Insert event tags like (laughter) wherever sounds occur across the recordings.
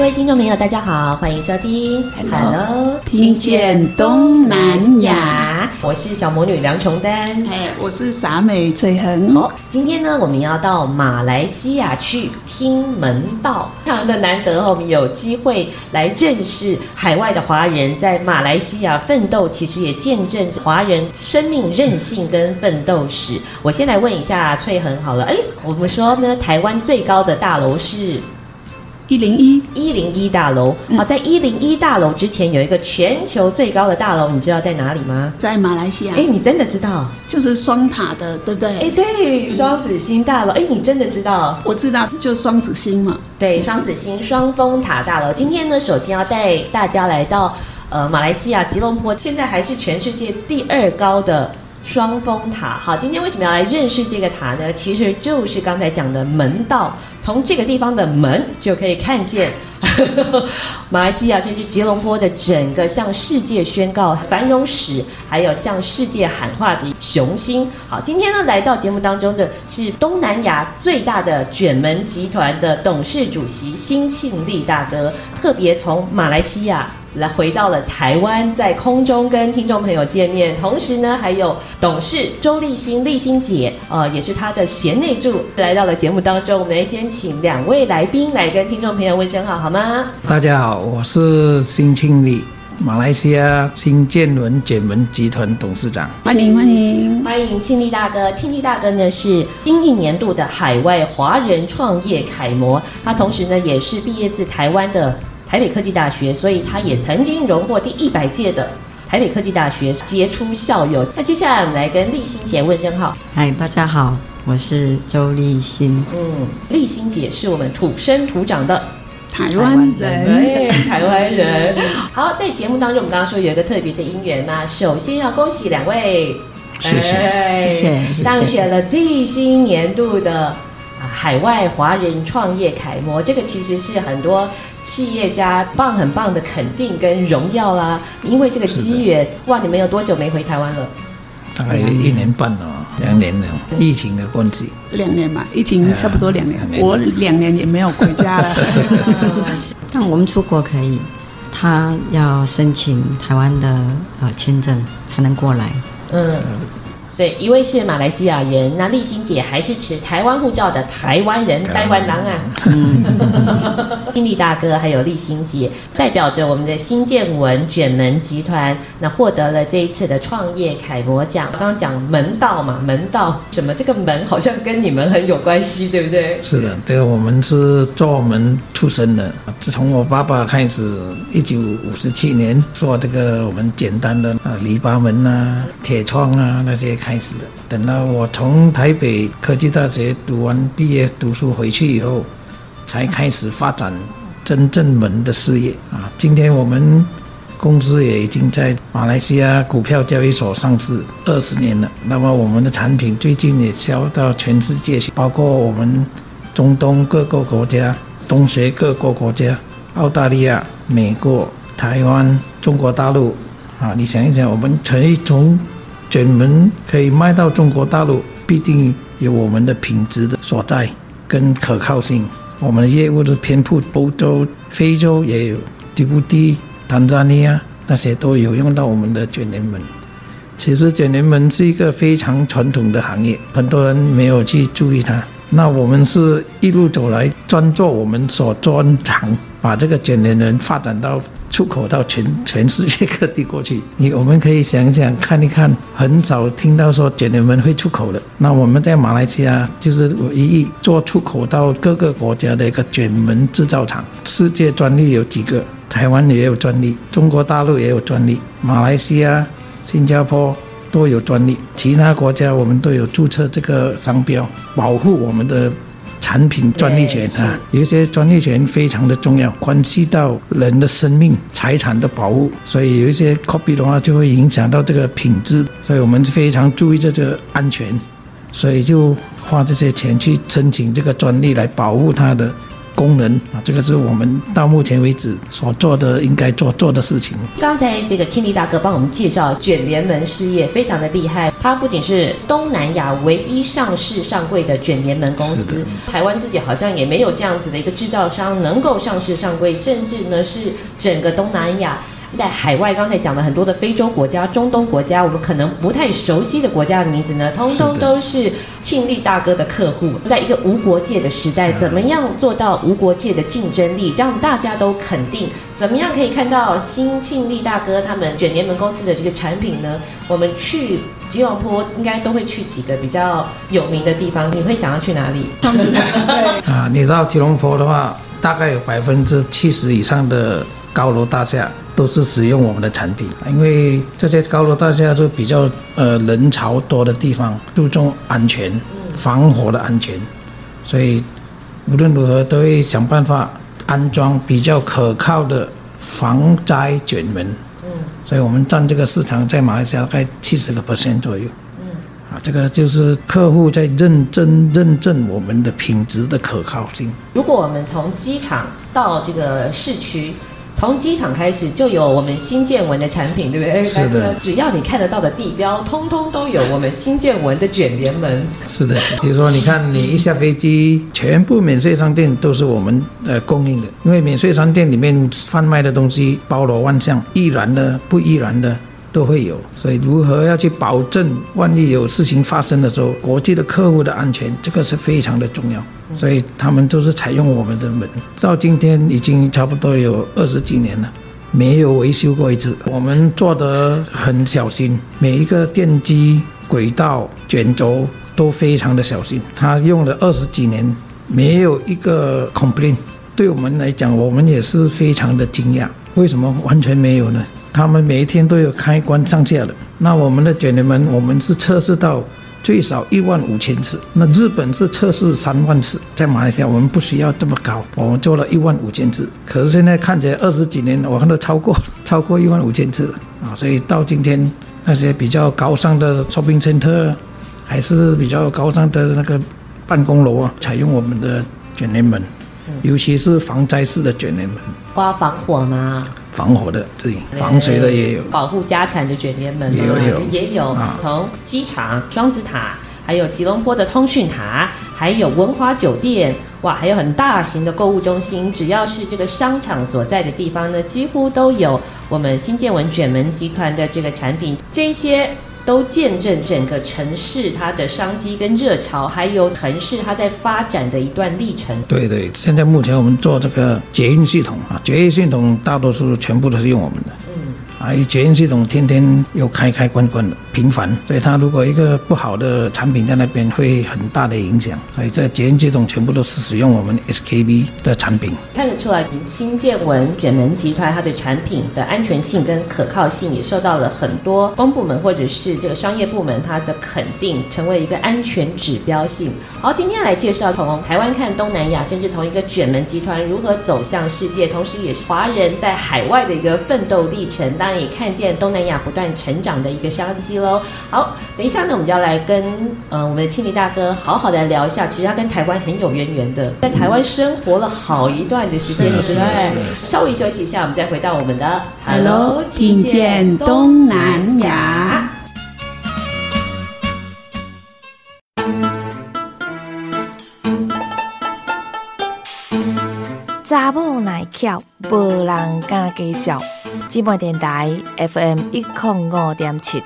各位听众朋友，大家好，欢迎收听 Hello，听见东南亚，我是小魔女梁琼丹，哎，我是傻美翠恒。好，今天呢，我们要到马来西亚去听门道，非常的难得，我们有机会来认识海外的华人在马来西亚奋斗，其实也见证着华人生命韧性跟奋斗史。我先来问一下翠恒好了，哎，我们说呢，台湾最高的大楼是？一零一一零一大楼，好，在一零一大楼之前有一个全球最高的大楼，你知道在哪里吗？在马来西亚。哎，你真的知道？就是双塔的，对不对？哎，对，双子星大楼。哎，你真的知道？我知道，就双子星嘛。对，双子星双峰塔大楼。今天呢，首先要带大家来到呃马来西亚吉隆坡，现在还是全世界第二高的。双峰塔，好，今天为什么要来认识这个塔呢？其实就是刚才讲的门道，从这个地方的门就可以看见 (laughs) 马来西亚甚至吉隆坡的整个向世界宣告繁荣史，还有向世界喊话的雄心。好，今天呢来到节目当中的是东南亚最大的卷门集团的董事主席辛庆利大哥，特别从马来西亚。来回到了台湾，在空中跟听众朋友见面，同时呢，还有董事周立新，立新姐，呃，也是她的贤内助，来到了节目当中。我们来先请两位来宾来跟听众朋友问声好，好吗？大家好，我是辛庆利，马来西亚新建文简文集团董事长。欢迎欢迎欢迎庆利大哥，庆利大哥呢是新一年度的海外华人创业楷模，他同时呢也是毕业自台湾的。台北科技大学，所以他也曾经荣获第一百届的台北科技大学杰出校友。那接下来我们来跟立新姐问声好。嗨，大家好，我是周立新。嗯，丽欣姐是我们土生土长的台湾人，台湾人。好，在节目当中，我们刚刚说有一个特别的姻缘嘛，首先要恭喜两位，谢谢，谢谢，当选了最新年度的。海外华人创业楷模，这个其实是很多企业家棒很棒的肯定跟荣耀啦。因为这个机缘，哇，你们有多久没回台湾了？大概一年半了，两年了。疫情的关系，两年嘛，疫情差不多两年。我两年也没有回家了。(laughs) 但我们出国可以，他要申请台湾的呃签证才能过来。嗯。对，一位是马来西亚人，那丽欣姐还是持台湾护照的台湾人，台湾人啊。(laughs) 庆利大哥还有丽欣姐，代表着我们的新建文卷门集团，那获得了这一次的创业楷模奖。刚刚讲门道嘛，门道什么？这个门好像跟你们很有关系，对不对？是的，这个我们是做门出身的，自从我爸爸开始，一九五十七年做这个我们简单的啊篱笆门啊、铁窗啊那些。开始的，等到我从台北科技大学读完毕业读书回去以后，才开始发展真正门的事业啊。今天我们公司也已经在马来西亚股票交易所上市二十年了。那么我们的产品最近也销到全世界去，包括我们中东各个国家、东协各个国家、澳大利亚、美国、台湾、中国大陆啊。你想一想，我们可以从卷门可以卖到中国大陆，必定有我们的品质的所在跟可靠性。我们的业务都遍布欧洲、非洲，也有吉布地、坦桑尼亚那些都有用到我们的卷帘门。其实卷帘门是一个非常传统的行业，很多人没有去注意它。那我们是一路走来，专做我们所专长，把这个卷帘门发展到出口到全全世界各地过去。你我们可以想一想，看一看，很少听到说卷帘门会出口的。那我们在马来西亚就是唯一做出口到各个国家的一个卷门制造厂。世界专利有几个？台湾也有专利，中国大陆也有专利，马来西亚、新加坡。都有专利，其他国家我们都有注册这个商标，保护我们的产品专利权啊。有一些专利权非常的重要，关系到人的生命财产的保护，所以有一些 copy 的话就会影响到这个品质，所以我们非常注意这个安全，所以就花这些钱去申请这个专利来保护它的。功能啊，这个是我们到目前为止所做的应该做做的事情。刚才这个庆利大哥帮我们介绍卷帘门事业非常的厉害，它不仅是东南亚唯一上市上柜的卷帘门公司，台湾自己好像也没有这样子的一个制造商能够上市上柜，甚至呢是整个东南亚。在海外，刚才讲了很多的非洲国家、中东国家，我们可能不太熟悉的国家的名字呢，通通都是庆利大哥的客户。在一个无国界的时代，怎么样做到无国界的竞争力，让大家都肯定？怎么样可以看到新庆利大哥他们卷帘门公司的这个产品呢？我们去吉隆坡应该都会去几个比较有名的地方，你会想要去哪里？双子塔。(laughs) 对啊，你到吉隆坡的话，大概有百分之七十以上的高楼大厦。都是使用我们的产品，因为这些高楼大厦都比较呃人潮多的地方，注重安全、防火的安全，所以无论如何都会想办法安装比较可靠的防灾卷门。嗯，所以我们占这个市场在马来西亚大概七十个 percent 左右。嗯，啊，这个就是客户在认真认证我们的品质的可靠性。如果我们从机场到这个市区。从机场开始就有我们新建文的产品，对不对？是的。只要你看得到的地标，通通都有我们新建文的卷帘门。是的。比如说，你看你一下飞机，全部免税商店都是我们呃供应的，因为免税商店里面贩卖的东西包罗万象，易燃的、不易燃的。都会有，所以如何要去保证，万一有事情发生的时候，国际的客户的安全，这个是非常的重要。所以他们都是采用我们的门，到今天已经差不多有二十几年了，没有维修过一次。我们做得很小心，每一个电机、轨道、卷轴都非常的小心。他用了二十几年，没有一个 complaint。对我们来讲，我们也是非常的惊讶，为什么完全没有呢？他们每一天都有开关上架的。那我们的卷帘门，我们是测试到最少一万五千次。那日本是测试三万次，在马来西亚我们不需要这么高，我们做了一万五千次。可是现在看起来二十几年，我看到超过 (laughs) 超过一万五千次了啊！所以到今天那些比较高尚的 shopping center，还是比较高尚的那个办公楼啊，采用我们的卷帘门，尤其是防灾式的卷帘门。要防火吗？防火的，对，防水的也有，保护家产的卷帘门也有，有也有。从机场双子塔，还有吉隆坡的通讯塔，还有文华酒店，哇，还有很大型的购物中心，只要是这个商场所在的地方呢，几乎都有我们新建文卷门集团的这个产品，这些。都见证整个城市它的商机跟热潮，还有城市它在发展的一段历程。对对，现在目前我们做这个捷运系统啊，捷运系统大多数全部都是用我们的。嗯。啊，捷运系统天天又开开关关的频繁，所以它如果一个不好的产品在那边会很大的影响，所以这捷运系统全部都是使用我们 SKB 的产品。看得出来，新建文卷门集团它的产品的安全性跟可靠性也受到了很多公部门或者是这个商业部门它的肯定，成为一个安全指标性。好，今天来介绍从台湾看东南亚，甚至从一个卷门集团如何走向世界，同时也是华人在海外的一个奋斗历程。当然也看见东南亚不断成长的一个商机喽。好，等一下呢，我们就要来跟呃我们的庆利大哥好好的来聊一下。其实他跟台湾很有渊源的，在台湾生活了好一段的时间，对不对？稍微休息一下，我们再回到我们的 Hello，听见东南亚。查某耐巧，无人敢介绍。芝麻电台 FM 一零五点七。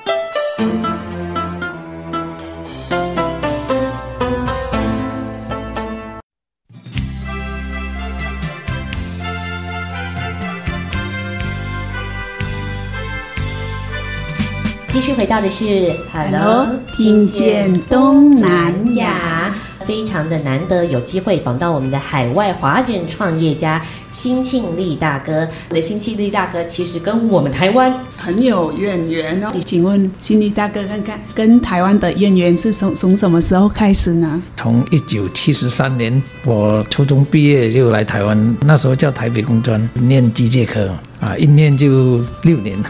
回到的是 Hello，听见东南亚。非常的难得有机会访到我们的海外华人创业家辛庆利大哥。我的辛庆利大哥其实跟我们台湾很有渊源哦。请问庆利大哥，看看跟台湾的渊源是从从什么时候开始呢？从一九七十三年，我初中毕业就来台湾，那时候叫台北工专，念机械科啊，一念就六年。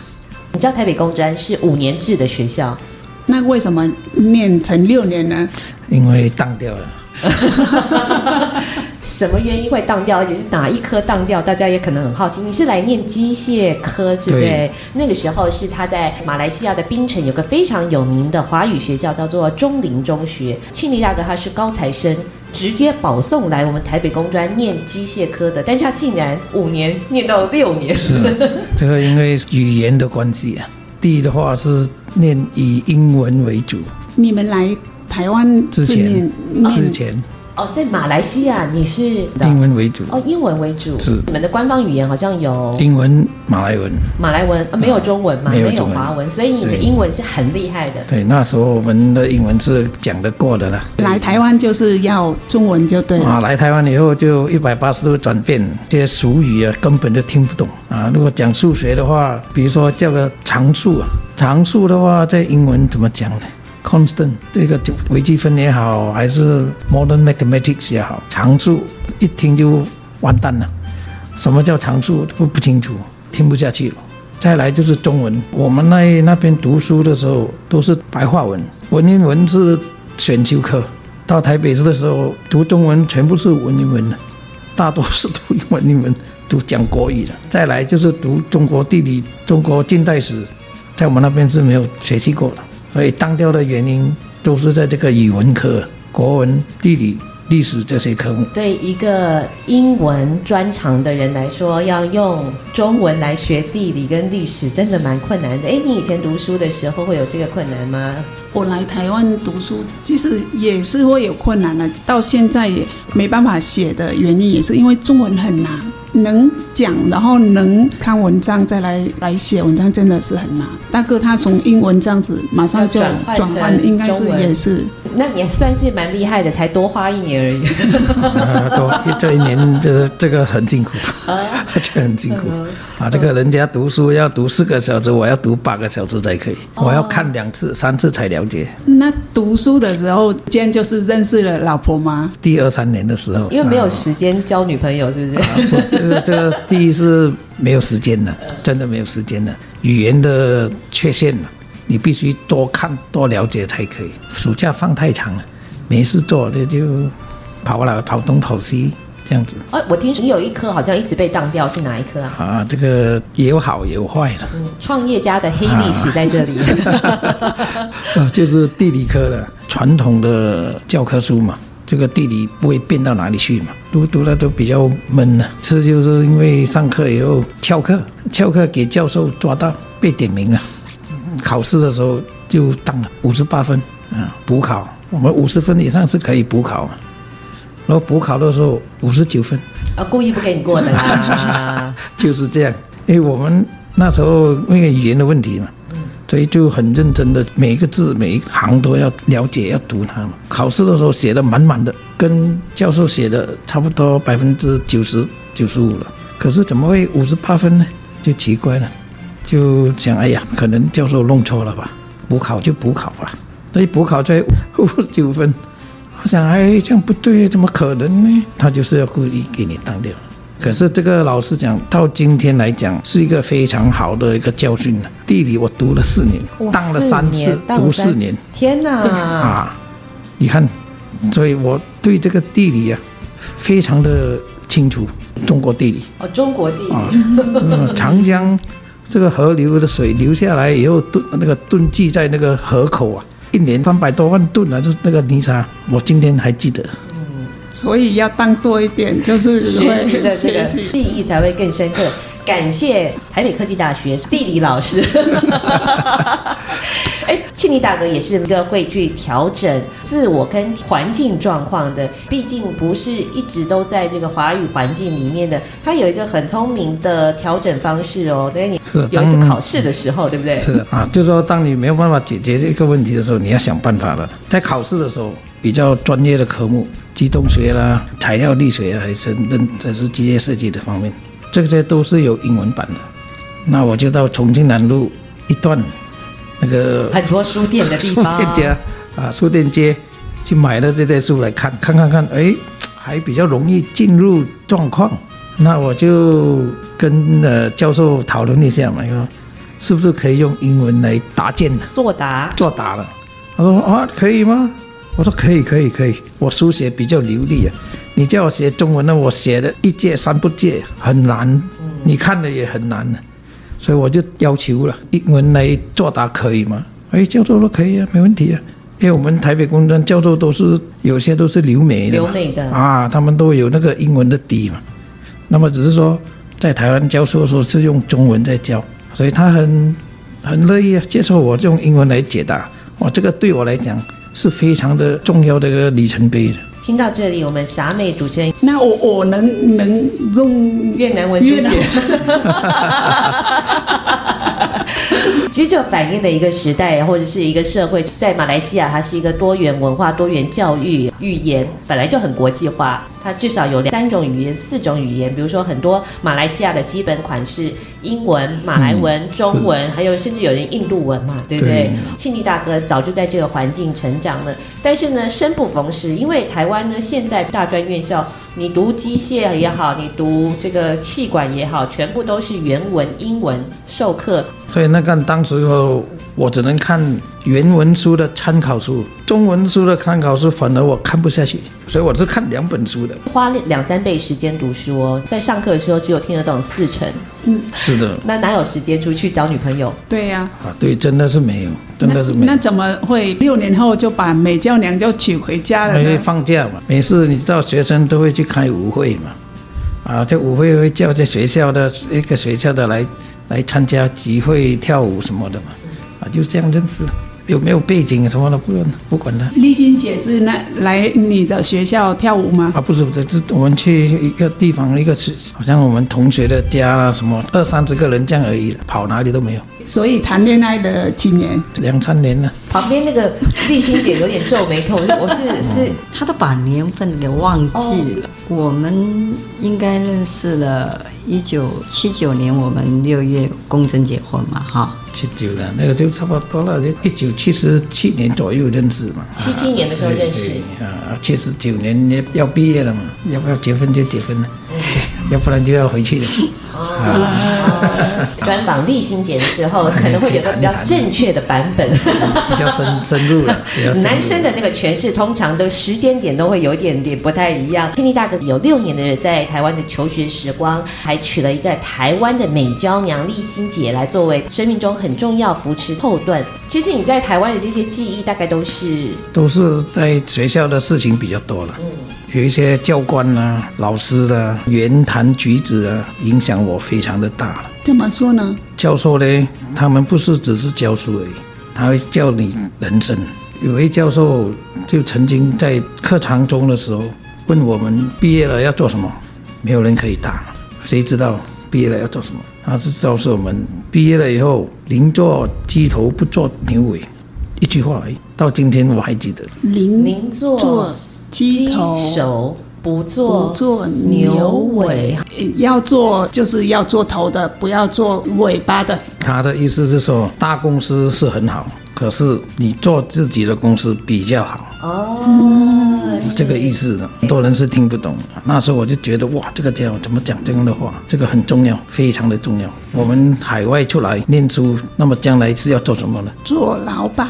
你知道台北工专是五年制的学校？那为什么念成六年呢？因为当掉了。(laughs) 什么原因会当掉？而且是哪一科当掉？大家也可能很好奇。你是来念机械科，对不对？对。那个时候是他在马来西亚的槟城有个非常有名的华语学校，叫做中林中学。庆利大哥他是高材生，直接保送来我们台北工专念机械科的，但是他竟然五年念到六年。是，(laughs) 这个因为语言的关系啊。第一的话是念以英文为主。你们来台湾之前，之前。哦，在马来西亚你是英文为主。哦，英文为主。是。你们的官方语言好像有英文、马来文、马来文，没有中文嘛，没有华文，所以你的英文是很厉害的。对，那时候我们的英文是讲得过的了。来台湾就是要中文就对了。啊，来台湾以后就一百八十度转变，这些俗语啊根本就听不懂。啊。如果讲数学的话，比如说叫个常数啊，常数的话在英文怎么讲呢？Constant 这个微积分也好，还是 Modern Mathematics 也好，常数一听就完蛋了。什么叫常数都不清楚，听不下去了。再来就是中文，我们那那边读书的时候都是白话文，文言文是选修课。到台北市的时候读中文全部是文言文的，大多数读文言文，读讲国语的。再来就是读中国地理、中国近代史，在我们那边是没有学习过的。所以单调的原因都是在这个语文科、国文、地理、历史这些科目。对一个英文专长的人来说，要用中文来学地理跟历史，真的蛮困难的。哎，你以前读书的时候会有这个困难吗？我来台湾读书，其实也是会有困难的，到现在也没办法写的原因，也是因为中文很难。能讲，然后能看文章，再来来写文章，真的是很难。大哥他从英文这样子马上就转换，应该是也是。那你算是蛮厉害的，才多花一年而已。(laughs) (laughs) 啊、多这一年，这这个很辛苦，就 (laughs) 很辛苦啊。这个人家读书要读四个小时，我要读八个小时才可以，我要看两次、三次才了解。那读书的时候，间就是认识了老婆吗？第二三年的时候，因为没有时间交女朋友，是不是？啊这个这个第一是没有时间了，真的没有时间了。语言的缺陷了，你必须多看多了解才可以。暑假放太长了，没事做，那就跑来跑东跑西这样子。哎，我听说你有一科好像一直被当掉，是哪一科啊？啊，这个也有好也有坏的。嗯，创业家的黑历史在这里。啊，(laughs) 就是地理科的传统的教科书嘛。这个地理不会变到哪里去嘛？读读的都比较闷呢。这就是因为上课以后翘课，翘课给教授抓到被点名了，考试的时候就当了五十八分啊，补考我们五十分以上是可以补考，然后补考的时候五十九分啊，故意不给你过的啦，(laughs) 就是这样，因为我们那时候因为语言的问题嘛。所以就很认真的，每一个字每一行都要了解，要读它。考试的时候写的满满的，跟教授写的差不多百分之九十九十五了。可是怎么会五十八分呢？就奇怪了，就想哎呀，可能教授弄错了吧？补考就补考吧。所以补考才五十九分，我想哎，这样不对，怎么可能呢？他就是要故意给你当掉。可是这个老师讲到今天来讲是一个非常好的一个教训。地理我读了四年，当了三次，读四年。天哪！啊，你看，所以我对这个地理啊非常的清楚。中国地理哦，中国地理。啊，长江这个河流的水流下来以后，吨那个吨积在那个河口啊，一年三百多万吨啊，就是那个泥沙，我今天还记得。所以要当多一点，就是学习的这个记忆才会更深刻。感谢台北科技大学地理老师。(laughs) 哎，庆利大哥也是一个会去调整自我跟环境状况的，毕竟不是一直都在这个华语环境里面的，他有一个很聪明的调整方式哦。对，你是有一次考试的时候，对不对？是啊，就是说当你没有办法解决这个问题的时候，你要想办法了。在考试的时候，比较专业的科目，机动学啦、材料力学还是认，还是机械设计的方面，这些都是有英文版的。那我就到重庆南路一段。那个很多书店的地方，书店家啊，书店街去买了这些书来看，看看看，哎，还比较容易进入状况。那我就跟呃教授讨论一下嘛，说是不是可以用英文来答卷呢？作答，作答了。他说啊，可以吗？我说可以，可以，可以。我书写比较流利啊，你叫我写中文呢，我写的一届三不届，很难，你看的也很难呢。所以我就要求了，英文来作答可以吗？哎，教授说可以啊，没问题啊。因为我们台北工专教授都是有些都是留美的，留美的啊，他们都有那个英文的底嘛。那么只是说在台湾教授说是用中文在教，所以他很很乐意啊接受我用英文来解答。哇，这个对我来讲是非常的重要的一个里程碑的。听到这里，我们傻美主持人，那我我能能用越南文学写，(laughs) 其实就反映了一个时代或者是一个社会，在马来西亚，它是一个多元文化、多元教育，语言本来就很国际化。它至少有两三种语言、四种语言，比如说很多马来西亚的基本款是英文、马来文、嗯、中文，还有甚至有人印度文嘛，对不对？庆利大哥早就在这个环境成长了，但是呢，生不逢时，因为台湾呢现在大专院校，你读机械也好，你读这个气管也好，全部都是原文英文授课，所以那个当时候我只能看原文书的参考书。中文书的参考书反而我看不下去，所以我是看两本书的，花两三倍时间读书哦，在上课的时候只有听得懂四成，嗯，是的，那哪有时间出去找女朋友？对呀，啊，对，真的是没有，真的是没有。那，那怎么会六年后就把美娇娘就娶回家了？因为放假嘛，每次你知道学生都会去开舞会嘛，啊，这舞会会叫这学校的一个学校的来来参加集会跳舞什么的嘛，啊，就这样认识。有没有背景什么的不论，不管他。立新姐是那来你的学校跳舞吗？啊，不是不是，是我们去一个地方，一个是好像我们同学的家啊，什么二三十个人这样而已，跑哪里都没有。所以谈恋爱的几年？两三年了。旁边那个丽欣姐有点皱眉头，我是 (laughs) 是，她都把年份给忘记了。哦、我们应该认识了一九七九年，我们六月公证结婚嘛，哈。七九的，那个就差不多了，就一九七十七年左右认识嘛。七七年的时候认识。啊，七十九年要毕业了嘛，要不要结婚就结婚了，(laughs) (laughs) 嗯、要不然就要回去了。哦，专访丽欣姐的时候，可能会有个比较正确的版本，比较深深入了。男生的那个诠释，通常都时间点都会有一点点不太一样。天力大哥有六年的在台湾的求学时光，还娶了一个台湾的美娇娘立新姐来作为生命中很重要扶持后盾。其实你在台湾的这些记忆，大概都是都是在学校的事情比较多了。嗯。有一些教官啊、老师的言谈举止啊，影响我非常的大了。怎么说呢？教授呢，他们不是只是教书而已，他会教你人生。有位教授就曾经在课堂中的时候问我们：毕业了要做什么？没有人可以答，谁知道毕业了要做什么？他是告诉我们：毕业了以后，宁做鸡头不做牛尾，一句话而已。到今天我还记得。宁宁做。鸡头不做不做牛尾，要做就是要做头的，不要做尾巴的。他的意思是说，大公司是很好，可是你做自己的公司比较好。哦，这个意思的，很多人是听不懂。那时候我就觉得，哇，这个家伙怎么讲这样的话？这个很重要，非常的重要。我们海外出来念书，那么将来是要做什么呢？做老板。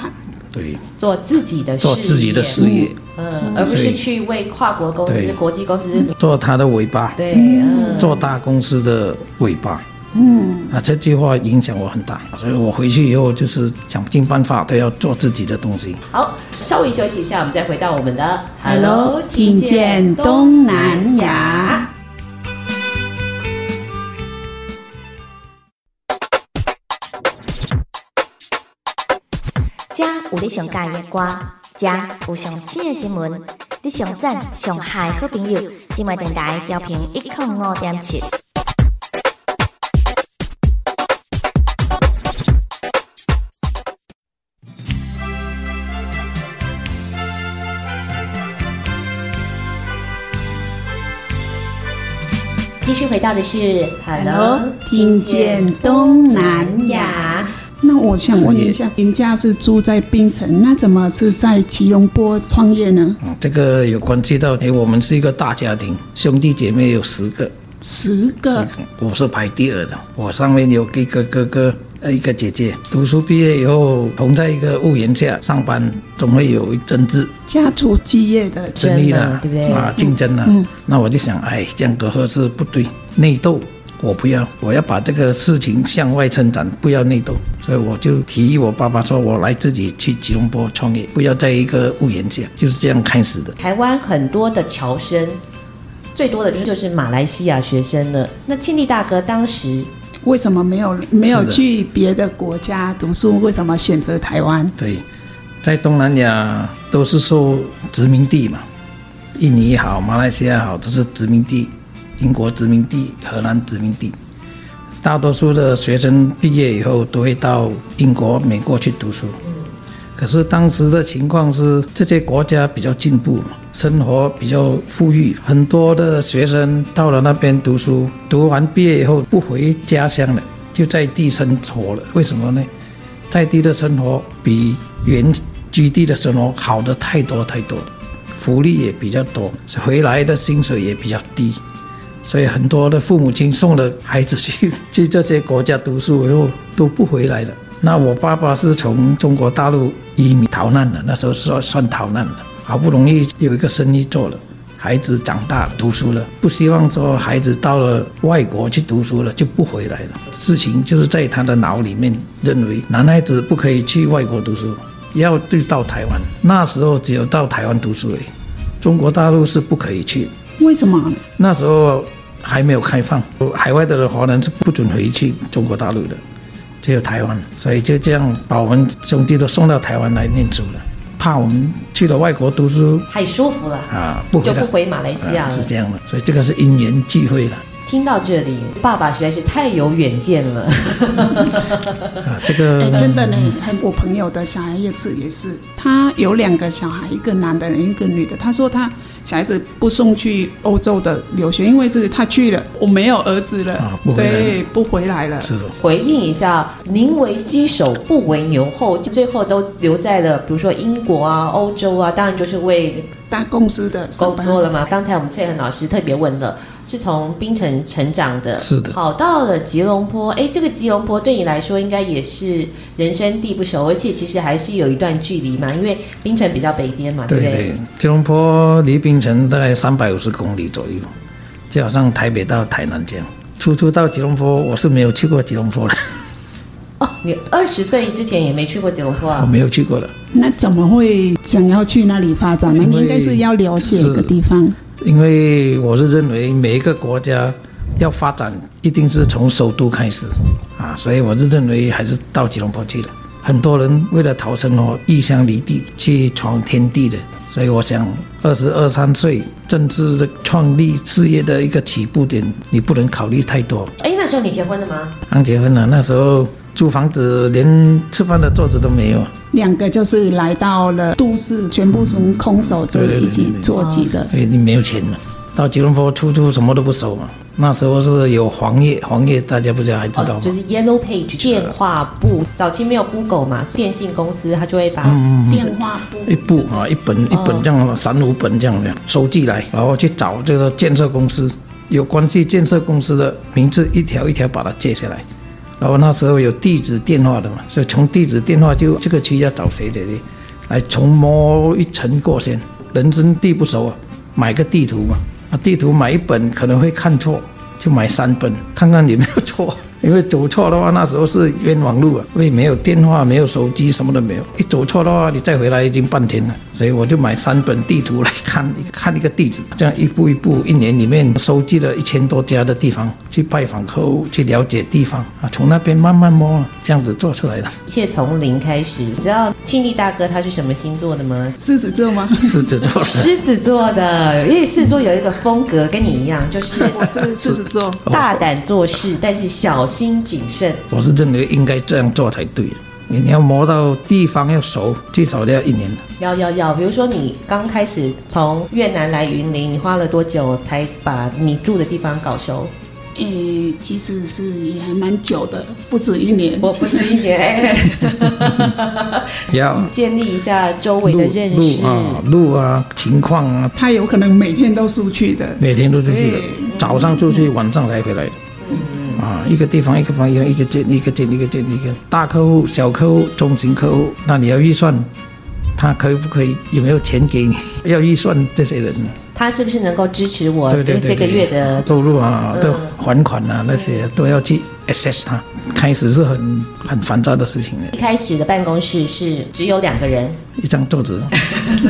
对，做自己的事业，做自己的事业。嗯，而不是去为跨国公司、国际公司。做他的尾巴，对，嗯，做大公司的尾巴，嗯，啊，这句话影响我很大，所以我回去以后就是想尽办法都要做自己的东西。好，稍微休息一下，我们再回到我们的 Hello，听见东南亚。你上喜欢的歌，这有上新的新闻，你上赞上嗨好朋友，今晚电台调频一点五点七。继续回到的是 Hello，听见东南亚。那我想问一下，您家是住在槟城，那怎么是在吉隆坡创业呢？嗯，这个有关系到，哎，我们是一个大家庭，兄弟姐妹有十个，十个，十个，我是排第二的，我上面有一个哥哥。一个姐姐读书毕业以后，同在一个屋檐下上班，总会有争执，家族企业的争议了，对不对？啊，竞争了。嗯，那我就想，哎，这样隔阂是不对，内斗，我不要，我要把这个事情向外伸展，不要内斗。所以我就提议我爸爸说，我来自己去吉隆坡创业，不要在一个屋檐下，就是这样开始的。台湾很多的侨生，最多的就是马来西亚学生了。那庆利大哥当时。为什么没有没有去别的国家读书？为什么选择台湾？对，在东南亚都是受殖民地嘛，印尼也好，马来西亚也好，都是殖民地，英国殖民地、荷兰殖民地。大多数的学生毕业以后都会到英国、美国去读书。可是当时的情况是，这些国家比较进步。生活比较富裕，很多的学生到了那边读书，读完毕业以后不回家乡了，就在地生活了。为什么呢？在地的生活比原居地的生活好的太多太多了，福利也比较多，回来的薪水也比较低，所以很多的父母亲送了孩子去 (laughs) 去这些国家读书以后都不回来了。那我爸爸是从中国大陆移民逃难的，那时候算算逃难的。好不容易有一个生意做了，孩子长大，读书了，不希望说孩子到了外国去读书了就不回来了。事情就是在他的脑里面认为男孩子不可以去外国读书，要就到台湾。那时候只有到台湾读书而已，中国大陆是不可以去。为什么？那时候还没有开放，海外的华人是不准回去中国大陆的，只有台湾，所以就这样把我们兄弟都送到台湾来念书了。怕我们去了外国读书太舒服了啊，不回就不回马来西亚了，啊，是这样的，所以这个是因缘际会了。听到这里，爸爸实在是太有远见了。(laughs) 啊，这个、欸、真的呢，很我朋友的小孩也是也是，他有两个小孩，一个男的，一个女的。他说他小孩子不送去欧洲的留学，因为是他去了，我没有儿子了，对，不回来了。是的。回应一下，宁为鸡首不为牛后，最后都留在了，比如说英国啊、欧洲啊，当然就是为大公司的工作了嘛。刚才我们翠恒老师特别问了。是从槟城成长的，是的，跑到了吉隆坡。哎，这个吉隆坡对你来说应该也是人生地不熟，而且其实还是有一段距离嘛，因为槟城比较北边嘛，对不对？对，吉隆坡离槟城大概三百五十公里左右，就好像台北到台南这样。初初到吉隆坡，我是没有去过吉隆坡的。哦，你二十岁之前也没去过吉隆坡啊？我没有去过的。那怎么会想要去那里发展呢？你应该是要了解一个地方。因为我是认为每一个国家要发展，一定是从首都开始啊，所以我是认为还是到吉隆坡去了。很多人为了讨生活，异乡离地去闯天地的，所以我想二十二三岁正是的创立事业的一个起步点，你不能考虑太多。哎，那时候你结婚了吗？刚结婚了，那时候。租房子连吃饭的桌子都没有，两个就是来到了都市，全部从空手就一起做起的。对，你没有钱了，到吉隆坡出租什么都不收嘛。那时候是有黄页，黄页大家不知道还知道吗？哦、就是 Yellow Page 电话簿，早期没有 Google 嘛，电信公司他就会把电话簿一部啊一本一本这样三五本这样的收寄来，然后去找这个建设公司，有关系建设公司的名字一条一条把它借下来。然后那时候有地址电话的嘛，所以从地址电话就这个区要找谁谁谁？来从摸一层过先，人生地不熟啊，买个地图嘛，啊地图买一本可能会看错，就买三本看看有没有错，(laughs) 因为走错的话，那时候是冤枉路啊，因为没有电话，没有手机，什么都没有。一走错的话，你再回来已经半天了。所以我就买三本地图来看，看一个地址，这样一步一步，一年里面收集了一千多家的地方，去拜访客户，去了解地方啊，从那边慢慢摸，这样子做出来的。一切从零开始。你知道庆利大哥他是什么星座的吗？狮子座吗？狮子座。狮子座的，因为狮子座有一个风格跟你一样，就是我是狮子座，大胆做事，但是小心谨慎。我是认为应该这样做才对。你要磨到地方要熟，最少都要一年。要要要，比如说你刚开始从越南来云林，你花了多久才把你住的地方搞熟？诶，其实是也还蛮久的，不止一年。我 (laughs) 不止一年。(laughs) 要建立一下周围的认识路啊，路啊，情况啊。他有可能每天都出去的，每天都出去的，早上出去，晚上才回来的。啊，一个地方一个方一个，一个建一个建一个建一个大客户、小客户、中型客户，那你要预算，他可以不可以？有没有钱给你？(laughs) 要预算这些人，他是不是能够支持我这这个月的收入啊？的还款啊，那些都要去 assess 他。开始是很很烦躁的事情。一开始的办公室是只有两个人，一张桌子。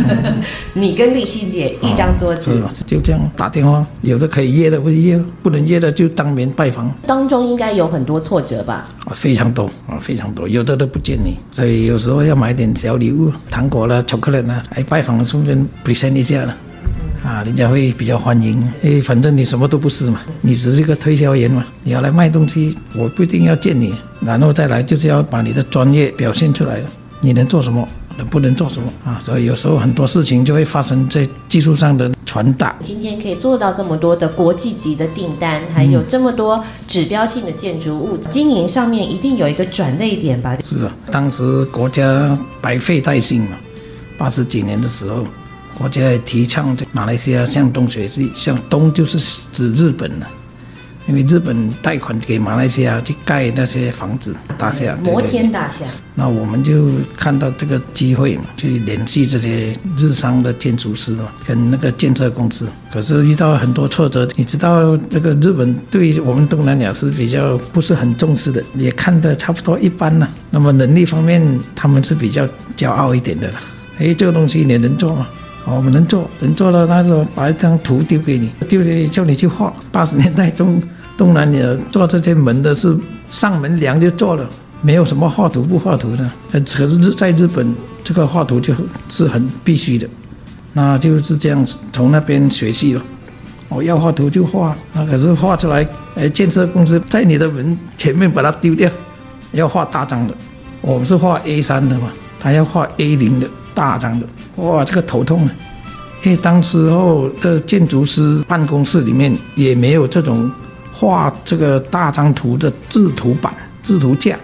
(laughs) 你跟丽欣姐一张桌子，就这样打电话，有的可以约的不约，不能约的就当面拜访。当中应该有很多挫折吧？啊非常多啊，非常多，有的都不见你，所以有时候要买点小礼物，糖果啦、巧克力啦，来拜访顺便 present 一下了。啊，人家会比较欢迎，哎反正你什么都不是嘛，你只是一个推销员嘛，你要来卖东西，我不一定要见你，然后再来就是要把你的专业表现出来了，你能做什么，能不能做什么啊？所以有时候很多事情就会发生在技术上的传达。今天可以做到这么多的国际级的订单，还有这么多指标性的建筑物，嗯、经营上面一定有一个转捩点吧？是啊，当时国家百废待兴嘛，八十几年的时候。国家也提倡这马来西亚向东学习，向东就是指日本了，因为日本贷款给马来西亚去盖那些房子大厦，摩天大厦。那我们就看到这个机会嘛，去联系这些日商的建筑师嘛，跟那个建设公司。可是遇到很多挫折，你知道那个日本对我们东南亚是比较不是很重视的，也看得差不多一般了。那么能力方面，他们是比较骄傲一点的了。哎，这个东西你能做吗？我们能做，能做了，那时候把一张图丢给你，丢给你叫你去画。八十年代东 (laughs) 东南亚做这些门的是上门梁就做了，没有什么画图不画图的。可是在日本，这个画图就是很必须的，那就是这样子从那边学习了。我要画图就画，那可是画出来，哎，建设公司在你的门前面把它丢掉，要画大张的。我们是画 A3 的嘛，他要画 A0 的。大张的，哇，这个头痛啊！因为当时候的建筑师办公室里面也没有这种画这个大张图的制图板、制图架，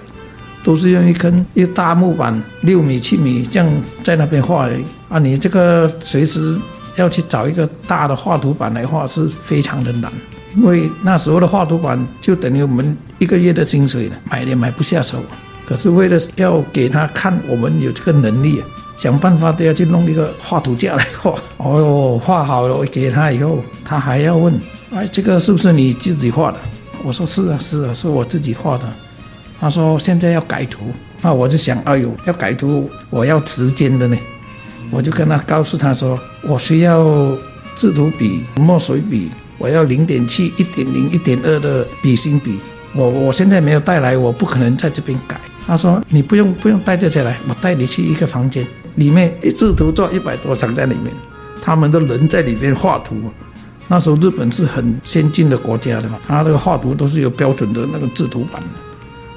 都是用一根一大木板，六米、七米这样在那边画而已。啊，你这个随时要去找一个大的画图板来画是非常的难，因为那时候的画图板就等于我们一个月的薪水了，买也买不下手。可是为了要给他看我们有这个能力。想办法都要去弄一个画图架来画。(laughs) 哦，画好了，我给他以后，他还要问：“哎，这个是不是你自己画的？”我说：“是啊，是啊，是我自己画的。”他说：“现在要改图。”那我就想：“哎呦，要改图，我要时间的呢。”我就跟他告诉他说：“我需要制图笔、墨水笔，我要零点七、一点零、一点二的笔芯笔。我我现在没有带来，我不可能在这边改。”他说：“你不用不用带这些来，我带你去一个房间。”里面一制图做一百多张在里面，他们的人在里面画图。那时候日本是很先进的国家的嘛，他那个画图都是有标准的那个制图板的。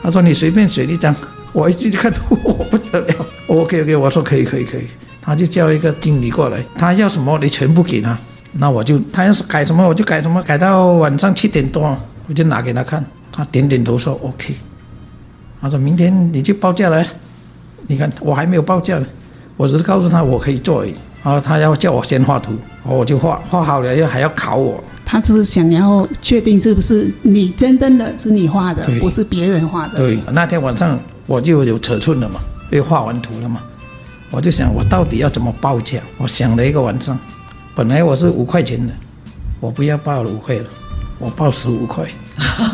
他说你随便选一张，我一进去看，(laughs) 我不得了。OK OK，我说可以可以可以。他就叫一个经理过来，他要什么你全部给他。那我就他要是改什么我就改什么，改到晚上七点多我就拿给他看，他点点头说 OK。他说明天你就报价来，你看我还没有报价呢。我只是告诉他我可以做而已，然后他要叫我先画图，我就画，画好了又还要考我。他只是想要确定是不是你真正的是你画的，不是别人画的。对，那天晚上我就有尺寸了嘛，又画完图了嘛，我就想我到底要怎么报价？我想了一个晚上，本来我是五块钱的，我不要报了五块了，我报十五块，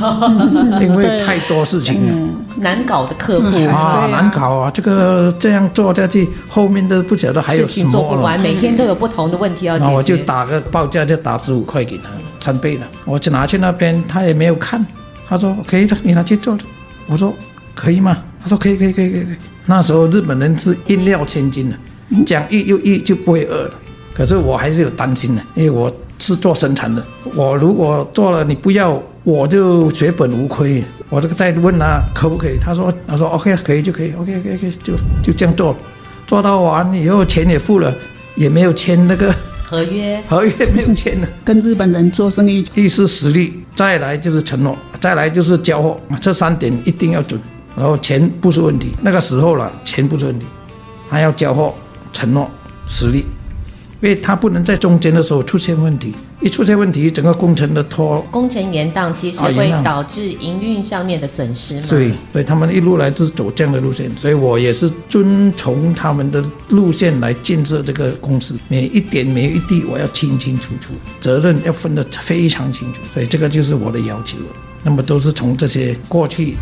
(laughs) 因为太多事情了，难搞的客户啊，难搞啊！这个这样做下去，后面都不晓得还有什么。事情做不完，每天都有不同的问题要解决。那我就打个报价，就打十五块给他，三倍了。我就拿去那边，他也没有看，他说可以的，你拿去做。我说可以吗？他说可以，可以，可以，可以。那时候日本人是一料千金的，讲一又一就不会饿了。可是我还是有担心的，因为我。是做生产的，我如果做了你不要，我就血本无亏。我这个再问他可不可以，他说他说 OK 可以就可以，OK OK OK 就就这样做，做到完以后钱也付了，也没有签那个合约，合约没有签了。跟日本人做生意，一是实力，再来就是承诺，再来就是交货，这三点一定要准。然后钱不是问题，那个时候了钱不是问题，还要交货、承诺、实力。因为它不能在中间的时候出现问题，一出现问题，整个工程的拖，工程延宕，其实会导致营运上面的损失嘛。对，所以他们一路来都是走这样的路线，所以我也是遵从他们的路线来建设这个公司，每一点每一滴我要清清楚楚，责任要分得非常清楚，所以这个就是我的要求。那么都是从这些过去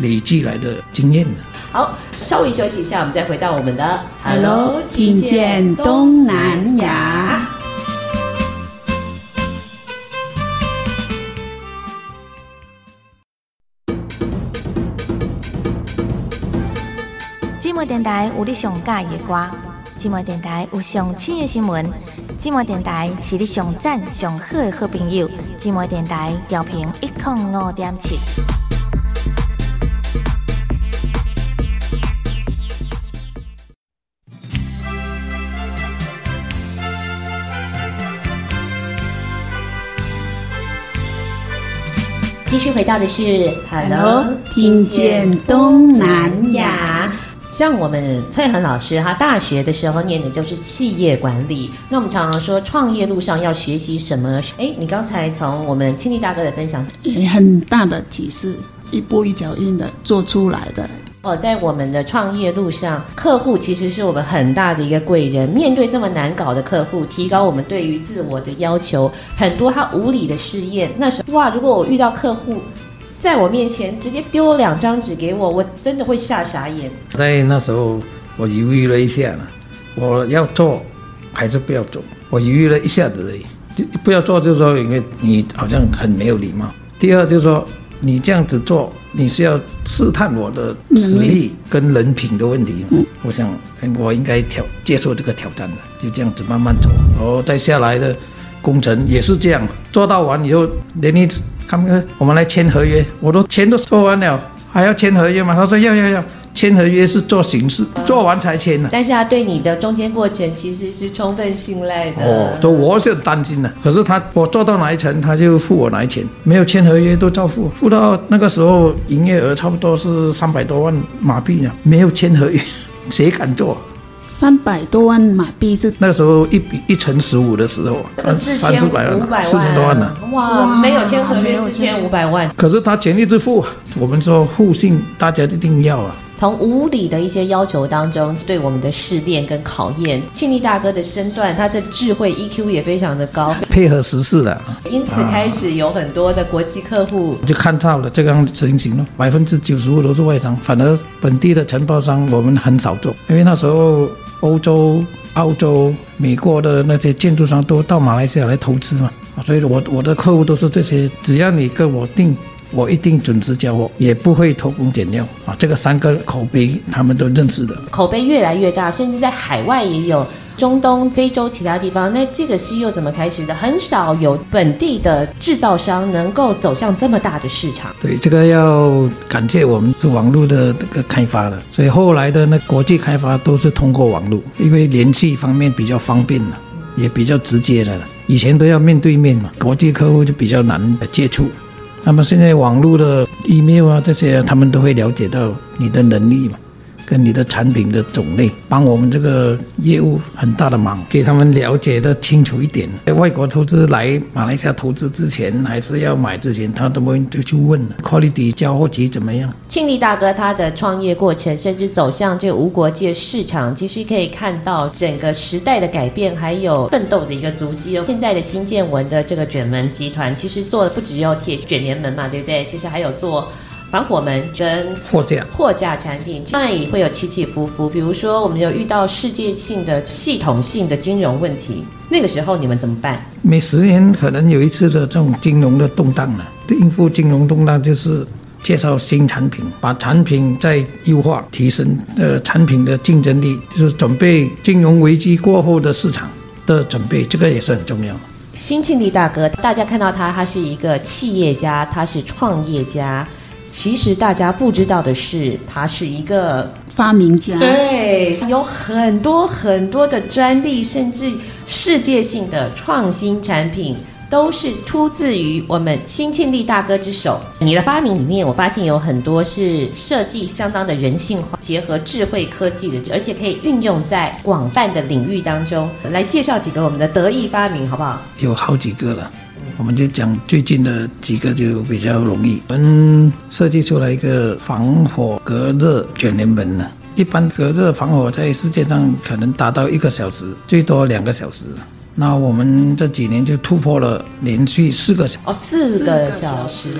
累积来的经验的。好，稍微休息一下，我们再回到我们的 Hello，听见东南亚。寂寞电台有你上喜欢的歌，寂寞电台有上新的新闻，寂寞电台是你上赞上好的好朋友，寂寞电台调频一点五点七。继续回到的是 Hello，听见东南亚。像我们翠恒老师，他大学的时候念的就是企业管理。那我们常常说，创业路上要学习什么？哎，你刚才从我们青力大哥的分享，很大的启示，一步一脚印的做出来的。哦，在我们的创业路上，客户其实是我们很大的一个贵人。面对这么难搞的客户，提高我们对于自我的要求，很多他无理的试验。那时候哇，如果我遇到客户在我面前直接丢两张纸给我，我真的会吓傻眼。在那时候，我犹豫了一下呢，我要做还是不要做？我犹豫了一下子而已。不要做就是说，因为你好像很没有礼貌。第二就是说，你这样子做。你是要试探我的实力跟人品的问题，嗯，我想我应该挑接受这个挑战的，就这样子慢慢走，然后再下来的工程也是这样，做到完以后，连你看看，我们来签合约，我都钱都做完了，还要签合约吗？他说要要要。签合约是做形式，做完才签的。但是他对你的中间过程其实是充分信赖的。哦，所以我是很担心的。可是他我做到哪一层，他就付我哪一钱，没有签合约都照付。付到那个时候，营业额差不多是三百多万马币呢，没有签合约，(laughs) 谁敢做？三百多万马币是那个时候一比一乘十五的时候，三四百万，四千多万呢。哇，没有签合约四千五百万。可是他全力支付，我们说互信，大家一定要啊。从无理的一些要求当中，对我们的试炼跟考验，庆利大哥的身段，他的智慧 EQ 也非常的高，配合时事了，因此开始有很多的国际客户，就看到了这样情形了。百分之九十五都是外商，反而本地的承包商我们很少做，因为那时候欧洲、澳洲、美国的那些建筑商都到马来西亚来投资嘛，所以我我的客户都是这些，只要你跟我定。我一定准时交货，也不会偷工减料啊！这个三个口碑他们都认识的，口碑越来越大，甚至在海外也有中东、非洲其他地方。那这个西又怎么开始的？很少有本地的制造商能够走向这么大的市场。对，这个要感谢我们是网络的这个开发的，所以后来的那国际开发都是通过网络，因为联系方面比较方便了，也比较直接的了。以前都要面对面嘛，国际客户就比较难接触。那么现在网络的 email 啊，这些他们都会了解到你的能力嘛，跟你的产品的种类，帮我们这个业务很大的忙，给他们了解的清楚一点。外国投资来马来西亚投资之前，还是要买之前，他都会就去问 quality 交货期怎么样。庆利大哥他的创业过程，甚至走向这个无国界市场，其实可以看到整个时代的改变，还有奋斗的一个足迹哦。现在的新建文的这个卷门集团，其实做的不只有铁卷帘门嘛，对不对？其实还有做。防火门跟货架货架产品，当然也会有起起伏伏。比如说，我们有遇到世界性的系统性的金融问题，那个时候你们怎么办？每十年可能有一次的这种金融的动荡呢。应付金融动荡，就是介绍新产品，把产品再优化，提升呃产品的竞争力，就是准备金融危机过后的市场的准备，这个也是很重要。新庆利大哥，大家看到他，他是一个企业家，他是创业家。其实大家不知道的是，他是一个发明家，对，有很多很多的专利，甚至世界性的创新产品，都是出自于我们新庆利大哥之手。你的发明里面，我发现有很多是设计相当的人性化，结合智慧科技的，而且可以运用在广泛的领域当中。来介绍几个我们的得意发明，好不好？有好几个了。我们就讲最近的几个就比较容易。我们设计出来一个防火隔热卷帘门呢。一般隔热防火在世界上可能达到一个小时，最多两个小时。那我们这几年就突破了连续四个小时。哦，四个小时。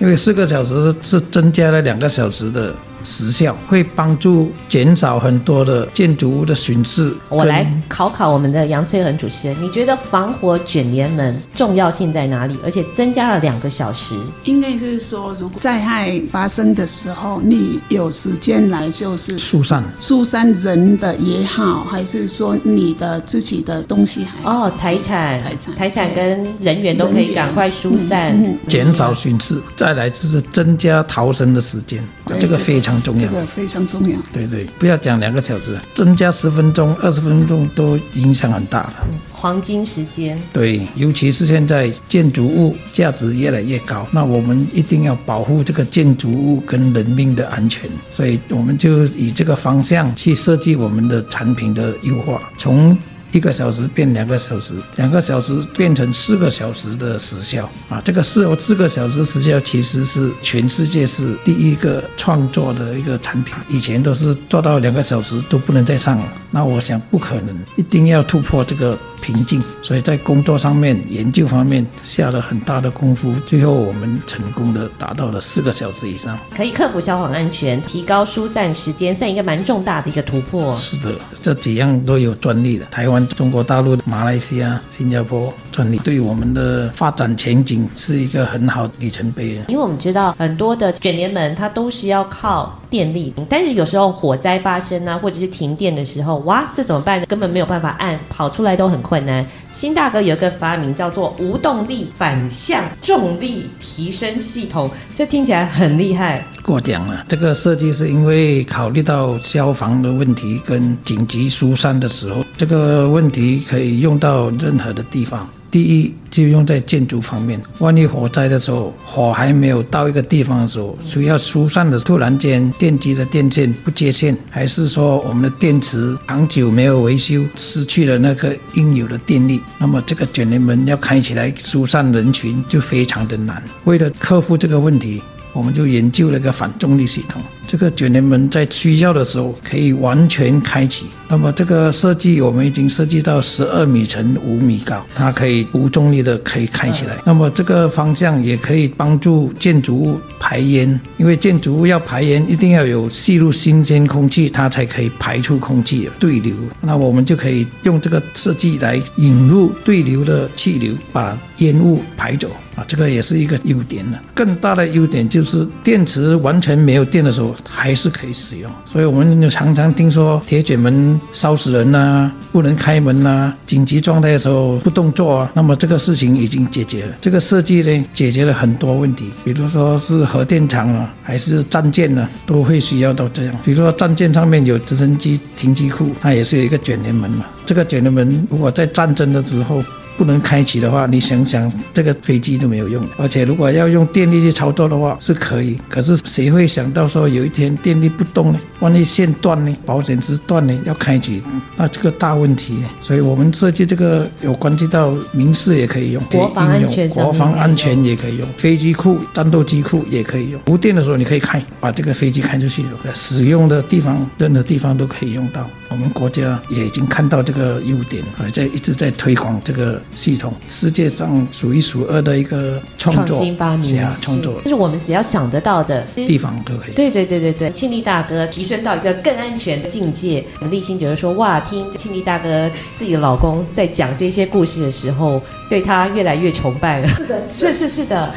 因为四个小时是增加了两个小时的。时效会帮助减少很多的建筑物的损失。我来考考我们的杨翠恒主持人，你觉得防火卷帘门重要性在哪里？而且增加了两个小时，应该是说，如果灾害发生的时候，你有时间来就是疏散，疏散人的也好，还是说你的自己的东西还哦，财产、财产、财产跟人员都可以赶快疏散，减少损失。再来就是增加逃生的时间，这个非常。非常重要，这个非常重要。对对，不要讲两个小时，增加十分钟、二十分钟都影响很大了。黄金时间。对，尤其是现在建筑物价值越来越高，那我们一定要保护这个建筑物跟人命的安全，所以我们就以这个方向去设计我们的产品的优化，从。一个小时变两个小时，两个小时变成四个小时的时效啊！这个四四个小时时效其实是全世界是第一个创作的一个产品，以前都是做到两个小时都不能再上了。那我想不可能，一定要突破这个瓶颈，所以在工作上面、研究方面下了很大的功夫，最后我们成功的达到了四个小时以上，可以克服消防安全，提高疏散时间，算一个蛮重大的一个突破。是的，这几样都有专利的，台湾。中国大陆、马来西亚、新加坡专利，对我们的发展前景是一个很好的里程碑。因为我们知道很多的卷帘门，它都是要靠电力，但是有时候火灾发生啊，或者是停电的时候，哇，这怎么办呢？根本没有办法按，跑出来都很困难。新大哥有一个发明叫做无动力反向重力提升系统，这听起来很厉害。过奖了，这个设计是因为考虑到消防的问题跟紧急疏散的时候，这个问题可以用到任何的地方。第一，就用在建筑方面。万一火灾的时候，火还没有到一个地方的时候，需要疏散的，突然间电机的电线不接线，还是说我们的电池长久没有维修，失去了那个应有的电力，那么这个卷帘门要开起来疏散人群就非常的难。为了克服这个问题，我们就研究了一个反重力系统。这个卷帘门在需要的时候可以完全开启。那么这个设计我们已经设计到十二米乘五米高，它可以无重力的可以开起来。那么这个方向也可以帮助建筑物排烟，因为建筑物要排烟一定要有吸入新鲜空气，它才可以排出空气对流。那我们就可以用这个设计来引入对流的气流，把烟雾排走啊，这个也是一个优点了。更大的优点就是电池完全没有电的时候。还是可以使用，所以我们就常常听说铁卷门烧死人呐、啊，不能开门呐、啊，紧急状态的时候不动作啊。那么这个事情已经解决了。这个设计呢，解决了很多问题，比如说是核电厂啊，还是战舰呢、啊，都会需要到这样。比如说战舰上面有直升机停机库，它也是有一个卷帘门嘛。这个卷帘门如果在战争的时候，不能开启的话，你想想这个飞机就没有用。而且如果要用电力去操作的话，是可以。可是谁会想到说有一天电力不动呢？万一线断呢？保险丝断呢？要开启，那这个大问题。所以我们设计这个有关系到民事也可以用，国防安全，国防安全也可以用，飞机库、战斗机库也可以用。无电的时候你可以开，把这个飞机开出去，使用的地方，任何地方都可以用到。我们国家也已经看到这个优点，还在一直在推广这个系统，世界上数一数二的一个创作、创新发明、创作，就是我们只要想得到的地方都可以。对对对对对，庆利大哥提升到一个更安全的境界。立新觉得说，哇，听庆利大哥自己的老公在讲这些故事的时候，对他越来越崇拜了。是的，是是是的。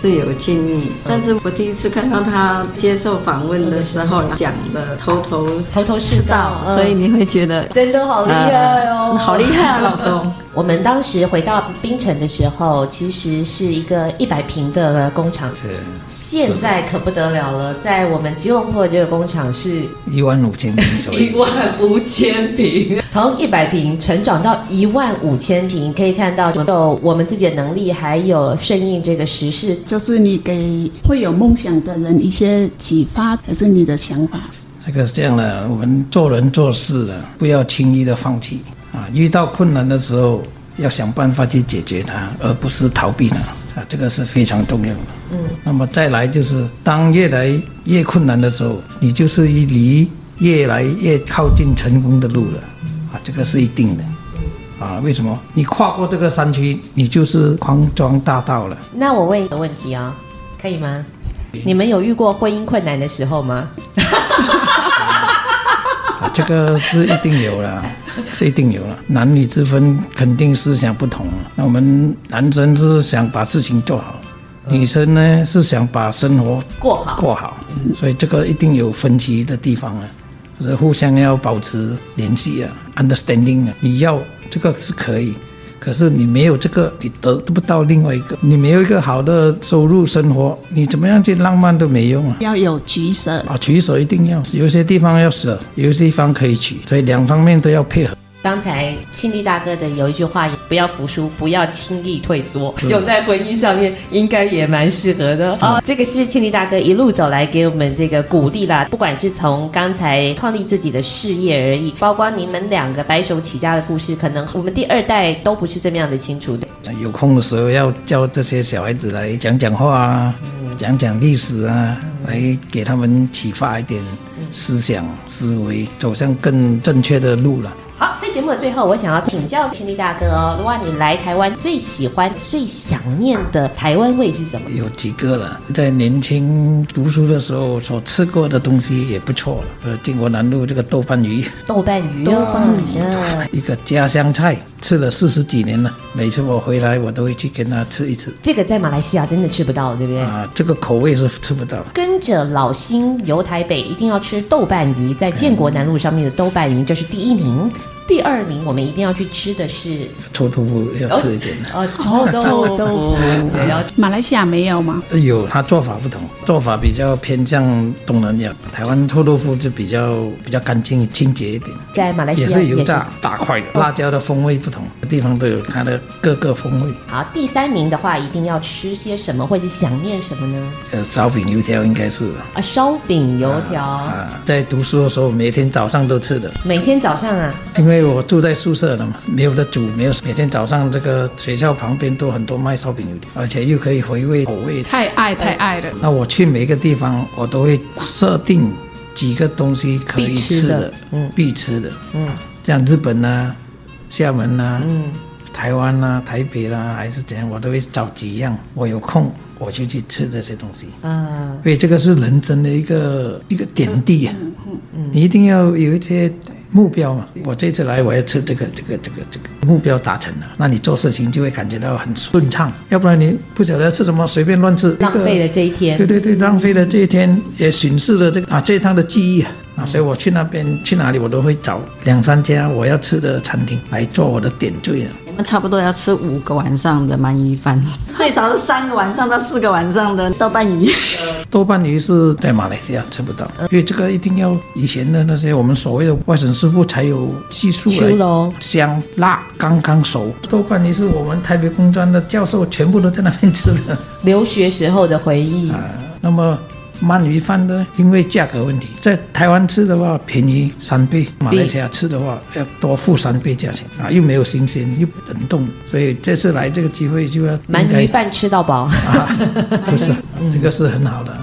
是有经历，但是我第一次看到他接受访问的时候讲的头头头头是道，所以你会觉得真的好厉害哦，好厉害啊，老公。(laughs) 我们当时回到槟城的时候，其实是一个一百平的工厂，是现在可不得了了，在我们吉隆坡这个工厂是一万五千平左右，(laughs) 一万五千平，从一百平成长到一万五千平，可以看到有我们自己的能力，还有顺应这个时势。就是你给会有梦想的人一些启发，还是你的想法？这个是这样的，我们做人做事的，不要轻易的放弃。啊，遇到困难的时候，要想办法去解决它，而不是逃避它。啊，这个是非常重要的。嗯，那么再来就是，当越来越困难的时候，你就是离越来越靠近成功的路了。啊，这个是一定的。啊，为什么？你跨过这个山区，你就是康庄大道了。那我问一个问题啊、哦，可以吗？你们有遇过婚姻困难的时候吗？(laughs) 啊，这个是一定有了。(laughs) 是一定有了，男女之分肯定思想不同。那我们男生是想把事情做好，女生呢是想把生活过好过好，所以这个一定有分歧的地方啊，就是互相要保持联系啊，understanding 啊。你要这个是可以，可是你没有这个，你得不到另外一个。你没有一个好的收入生活，你怎么样去浪漫都没用啊。要有取舍啊，取舍一定要，有些地方要舍，有些地方可以取，所以两方面都要配合。刚才庆帝大哥的有一句话，不要服输，不要轻易退缩，用在婚姻上面应该也蛮适合的啊、哦。这个是庆帝大哥一路走来给我们这个鼓励啦。不管是从刚才创立自己的事业而已，包括你们两个白手起家的故事，可能我们第二代都不是这么样的清楚的。有空的时候要叫这些小孩子来讲讲话啊，讲讲历史啊，来给他们启发一点思想思维，走向更正确的路了。好，在节目的最后，我想要请教秦力大哥哦，如果你来台湾最喜欢、最想念的台湾味是什么？有几个了，在年轻读书的时候所吃过的东西也不错了。呃，建国南路这个豆瓣鱼，豆瓣鱼，豆瓣鱼，一个家乡菜，吃了四十几年了。每次我回来，我都会去跟他吃一次。这个在马来西亚真的吃不到，对不对？啊，这个口味是吃不到。跟着老新游台北，一定要吃豆瓣鱼，在建国南路上面的豆瓣鱼，这是第一名。第二名，我们一定要去吃的是臭豆腐，要吃一点的。哦，臭豆腐 (laughs) 也要。马来西亚没有吗？有，它做法不同，做法比较偏向东南亚。台湾臭豆腐就比较比较干净、清洁一点。在马来西亚也是油炸大块的，辣椒的风味不同，地方都有它的各个风味。好，第三名的话，一定要吃些什么，或者想念什么呢？呃，烧饼油条应该是啊，烧饼油条啊，在读书的时候每天早上都吃的。每天早上啊，因为。我住在宿舍了嘛，没有得煮，没有每天早上这个学校旁边都很多卖烧饼油条，而且又可以回味口味，太爱太爱了。那我去每个地方，我都会设定几个东西可以吃的，嗯，必吃的，嗯，像日本啊、厦门啊、嗯、台湾啊、台北啦、啊，还是怎样，我都会找几样，我有空我就去吃这些东西，嗯，所以这个是人生的一个一个点滴啊，嗯嗯嗯，你一定要有一些。目标嘛，我这次来我要吃这个这个这个这个目标达成了，那你做事情就会感觉到很顺畅。要不然你不晓得吃什么，随便乱吃，浪费了这一天。对对对，浪费了这一天，也损失了这个啊这一趟的记忆啊啊！所以我去那边去哪里，我都会找两三家我要吃的餐厅来做我的点缀了。我们差不多要吃五个晚上的鳗鱼饭，(laughs) 最少是三个晚上到四个晚上的豆瓣鱼。(laughs) 豆瓣鱼是在马来西亚吃不到，因为这个一定要以前的那些我们所谓的外省师傅才有技术来香辣刚刚熟。豆瓣鱼是我们台北工专的教授全部都在那边吃的，留学时候的回忆。啊，那么鳗鱼饭呢，因为价格问题，在台湾吃的话便宜三倍，马来西亚吃的话要多付三倍价钱啊，又没有新鲜，又冷冻，所以这次来这个机会就要鳗鱼饭吃到饱啊，不 (laughs) 是，(laughs) 这个是很好的。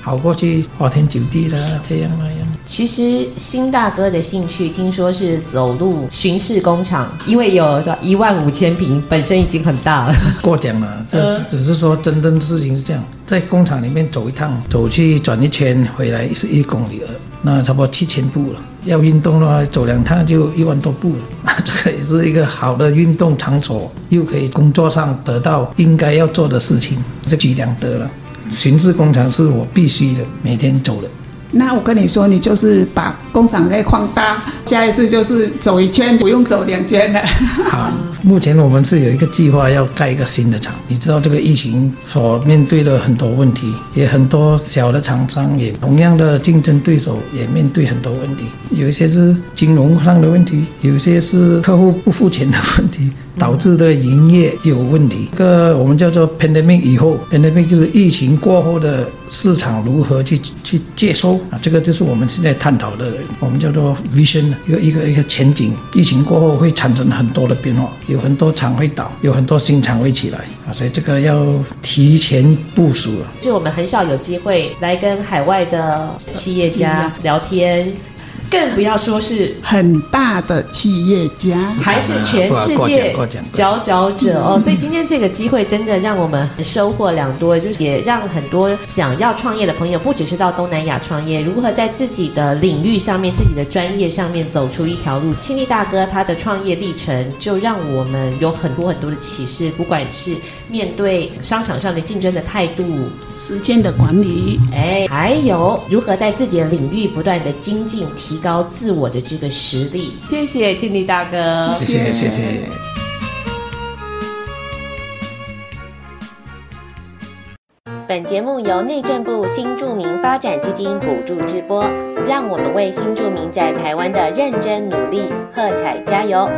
好过去花天酒地的这样那样。其实新大哥的兴趣，听说是走路巡视工厂，因为有一万五千平，本身已经很大了。(laughs) 过奖了，这只是说真正的事情是这样，在工厂里面走一趟，走去转一圈，回来是一公里了，那差不多七千步了。要运动的话，走两趟就一万多步了。(laughs) 这个也是一个好的运动场所，又可以工作上得到应该要做的事情，这举两得了。巡视工厂是我必须的，每天走的。那我跟你说，你就是把工厂再扩大，下一次就是走一圈，不用走两圈了。(laughs) 好，目前我们是有一个计划要盖一个新的厂。你知道这个疫情所面对的很多问题，也很多小的厂商也同样的竞争对手也面对很多问题，有一些是金融上的问题，有一些是客户不付钱的问题。导致的营业有问题，这个我们叫做 pandemic 以后，pandemic 就是疫情过后的市场如何去去接收啊，这个就是我们现在探讨的，我们叫做 vision 一个一个一个前景。疫情过后会产生很多的变化，有很多厂会倒，有很多新厂会起来啊，所以这个要提前部署了。就我们很少有机会来跟海外的企业家聊天。更不要说是很大的企业家，还是全世界佼佼者哦。所以今天这个机会真的让我们收获良多，就是也让很多想要创业的朋友，不只是到东南亚创业，如何在自己的领域上面、自己的专业上面走出一条路。庆利大哥他的创业历程，就让我们有很多很多的启示，不管是面对商场上的竞争的态度、时间的管理，哎，还有如何在自己的领域不断的精进提。提高自我的这个实力，谢谢静力大哥，谢谢谢谢。本节目由内政部新住民发展基金补助直播，让我们为新住民在台湾的认真努力喝彩加油。